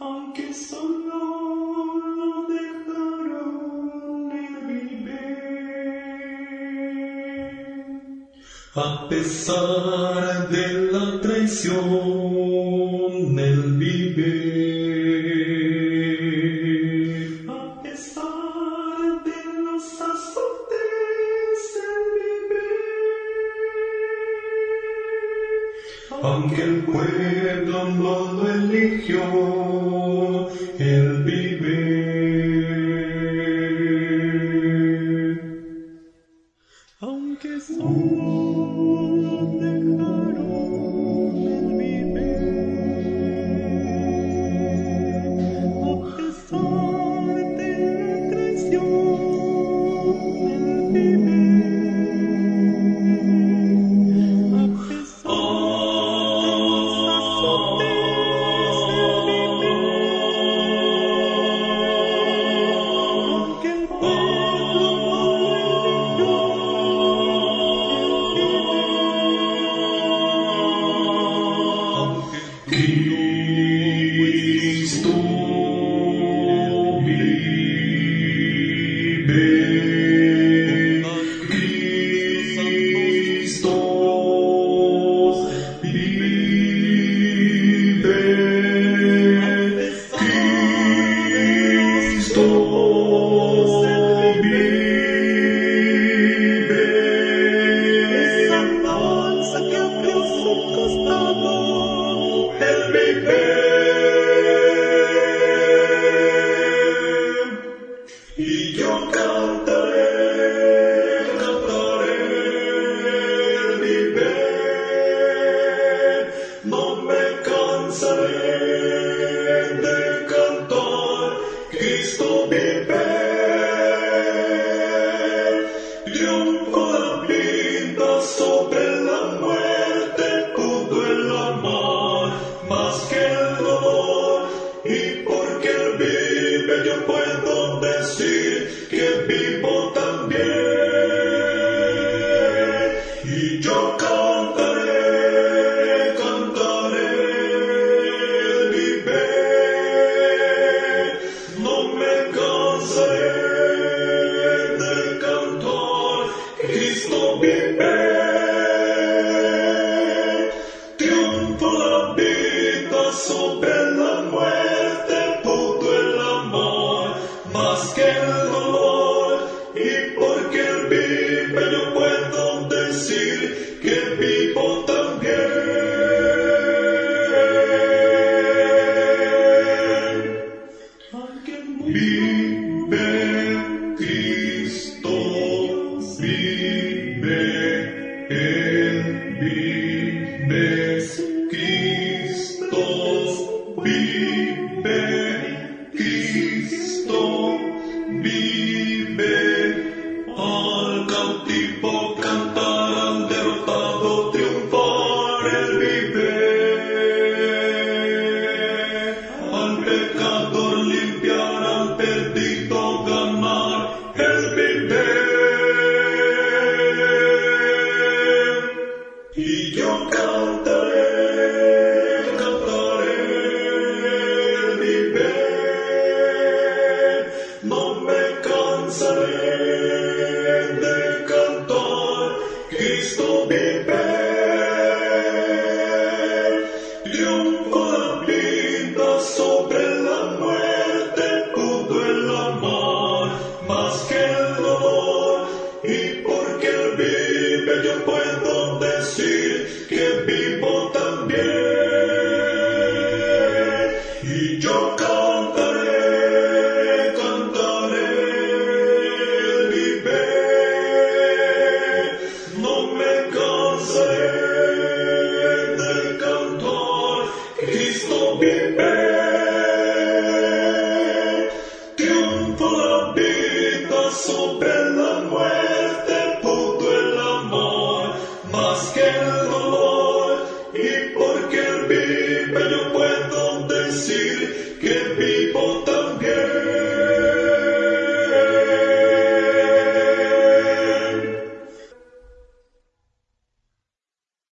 aunque solo lo dejaron el vivir. A pesar de la traición, el vive. A pesar aunque el pueblo no lo eligió, él vive. Aunque solo dejaron La muerte, el culo en la mar, más que el dolor, y porque él vive, yo puedo decir que vivo también. Y yo cantaré, cantaré, el vive, no me cansaré de cantar, Cristo vive. Vive Cristo, vive al cautivo cantar, al derrotado triunfar, el vive al pecador limpiar, al perdido. decir que vivo también. Y yo cantaré, cantaré, vive. No me cansaré de cantar, Cristo vive. skin.